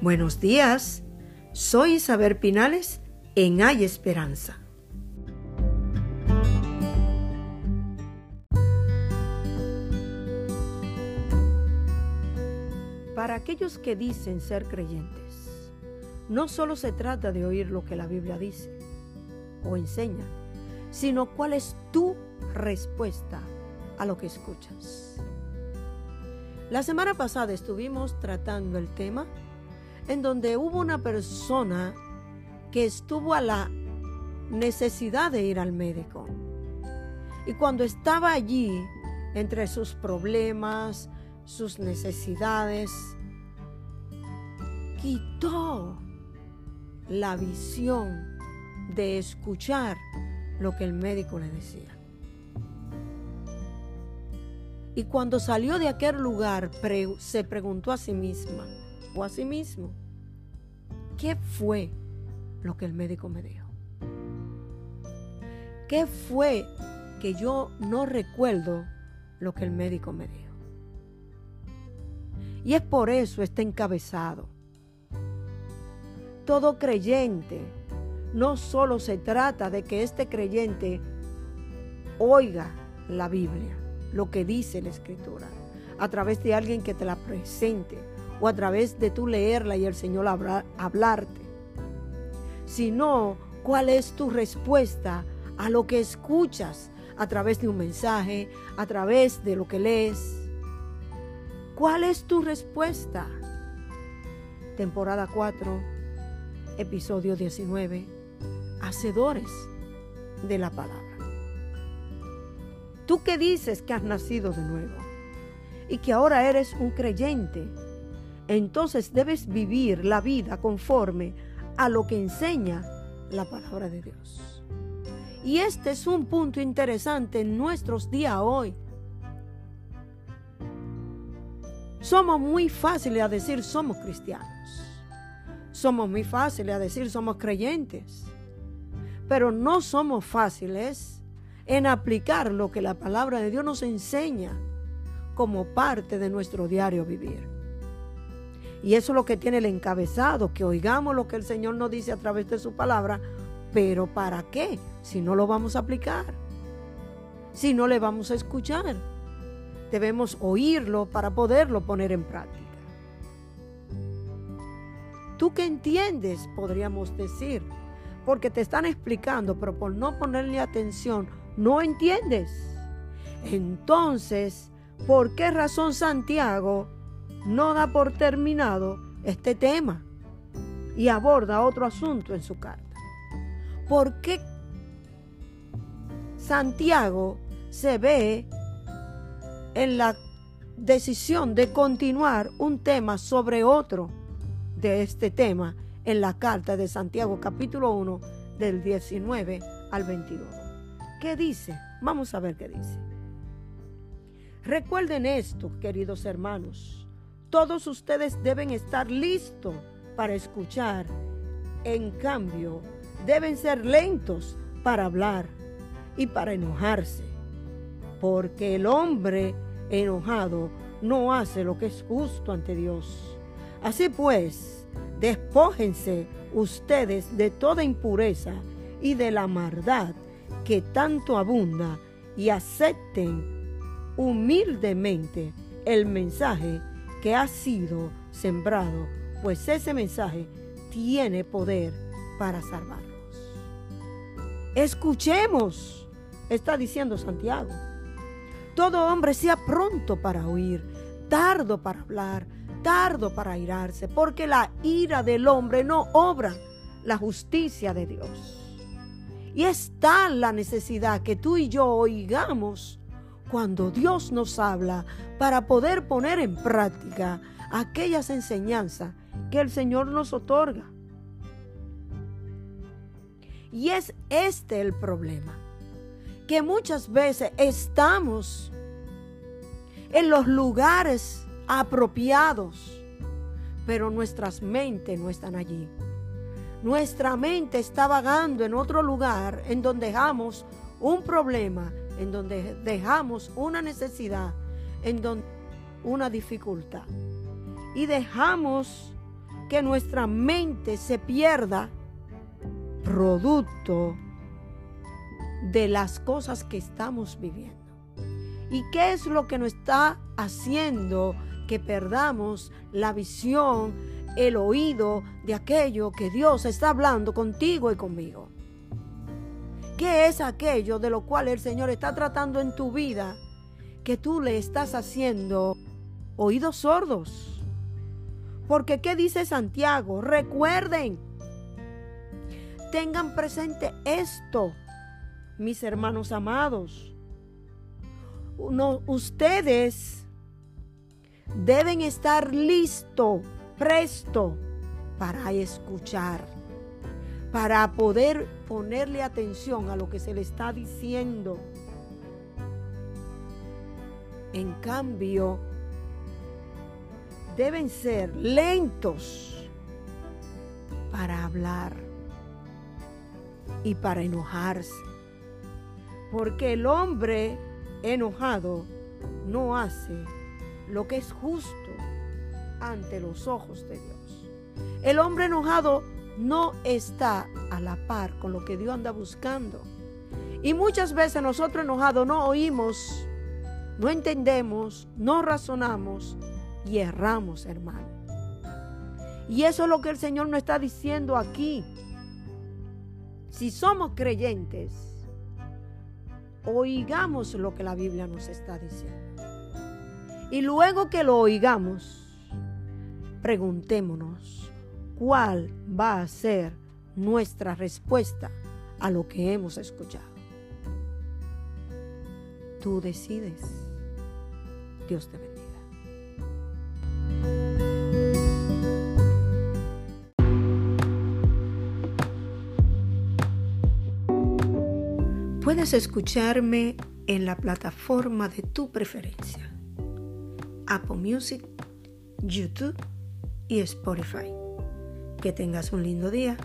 Buenos días, soy Isabel Pinales en Hay Esperanza. Para aquellos que dicen ser creyentes, no solo se trata de oír lo que la Biblia dice o enseña, sino cuál es tu respuesta a lo que escuchas. La semana pasada estuvimos tratando el tema en donde hubo una persona que estuvo a la necesidad de ir al médico. Y cuando estaba allí, entre sus problemas, sus necesidades, quitó la visión de escuchar lo que el médico le decía. Y cuando salió de aquel lugar, se preguntó a sí misma, a sí mismo. ¿Qué fue lo que el médico me dijo? ¿Qué fue que yo no recuerdo lo que el médico me dijo? Y es por eso este encabezado. Todo creyente, no solo se trata de que este creyente oiga la Biblia, lo que dice la Escritura, a través de alguien que te la presente, o a través de tú leerla y el Señor hablarte, sino cuál es tu respuesta a lo que escuchas a través de un mensaje, a través de lo que lees. ¿Cuál es tu respuesta? Temporada 4, episodio 19, Hacedores de la palabra. Tú que dices que has nacido de nuevo y que ahora eres un creyente, entonces debes vivir la vida conforme a lo que enseña la palabra de Dios. Y este es un punto interesante en nuestros días hoy. Somos muy fáciles a decir somos cristianos. Somos muy fáciles a decir somos creyentes. Pero no somos fáciles en aplicar lo que la palabra de Dios nos enseña como parte de nuestro diario vivir. Y eso es lo que tiene el encabezado, que oigamos lo que el Señor nos dice a través de su palabra, pero ¿para qué? Si no lo vamos a aplicar, si no le vamos a escuchar. Debemos oírlo para poderlo poner en práctica. ¿Tú qué entiendes? Podríamos decir, porque te están explicando, pero por no ponerle atención, no entiendes. Entonces, ¿por qué razón Santiago no da por terminado este tema y aborda otro asunto en su carta. ¿Por qué Santiago se ve en la decisión de continuar un tema sobre otro de este tema en la carta de Santiago capítulo 1 del 19 al 22? ¿Qué dice? Vamos a ver qué dice. Recuerden esto, queridos hermanos todos ustedes deben estar listos para escuchar. En cambio, deben ser lentos para hablar y para enojarse. Porque el hombre enojado no hace lo que es justo ante Dios. Así pues, despójense ustedes de toda impureza y de la maldad que tanto abunda y acepten humildemente el mensaje que ha sido sembrado, pues ese mensaje tiene poder para salvarnos. Escuchemos, está diciendo Santiago. Todo hombre sea pronto para oír, tardo para hablar, tardo para airarse, porque la ira del hombre no obra la justicia de Dios. Y está la necesidad que tú y yo oigamos cuando Dios nos habla para poder poner en práctica aquellas enseñanzas que el Señor nos otorga. Y es este el problema, que muchas veces estamos en los lugares apropiados, pero nuestras mentes no están allí. Nuestra mente está vagando en otro lugar en donde dejamos un problema en donde dejamos una necesidad, en donde una dificultad. Y dejamos que nuestra mente se pierda producto de las cosas que estamos viviendo. ¿Y qué es lo que nos está haciendo que perdamos la visión, el oído de aquello que Dios está hablando contigo y conmigo? ¿Qué es aquello de lo cual el Señor está tratando en tu vida que tú le estás haciendo oídos sordos? Porque ¿qué dice Santiago? Recuerden, tengan presente esto, mis hermanos amados. ustedes deben estar listo, presto para escuchar, para poder ponerle atención a lo que se le está diciendo. En cambio, deben ser lentos para hablar y para enojarse. Porque el hombre enojado no hace lo que es justo ante los ojos de Dios. El hombre enojado no está a la par con lo que Dios anda buscando. Y muchas veces nosotros enojados no oímos, no entendemos, no razonamos y erramos, hermano. Y eso es lo que el Señor nos está diciendo aquí. Si somos creyentes, oigamos lo que la Biblia nos está diciendo. Y luego que lo oigamos, preguntémonos cuál va a ser nuestra respuesta a lo que hemos escuchado. Tú decides. Dios te bendiga. Puedes escucharme en la plataforma de tu preferencia. Apple Music, YouTube y Spotify. Que tengas un lindo día.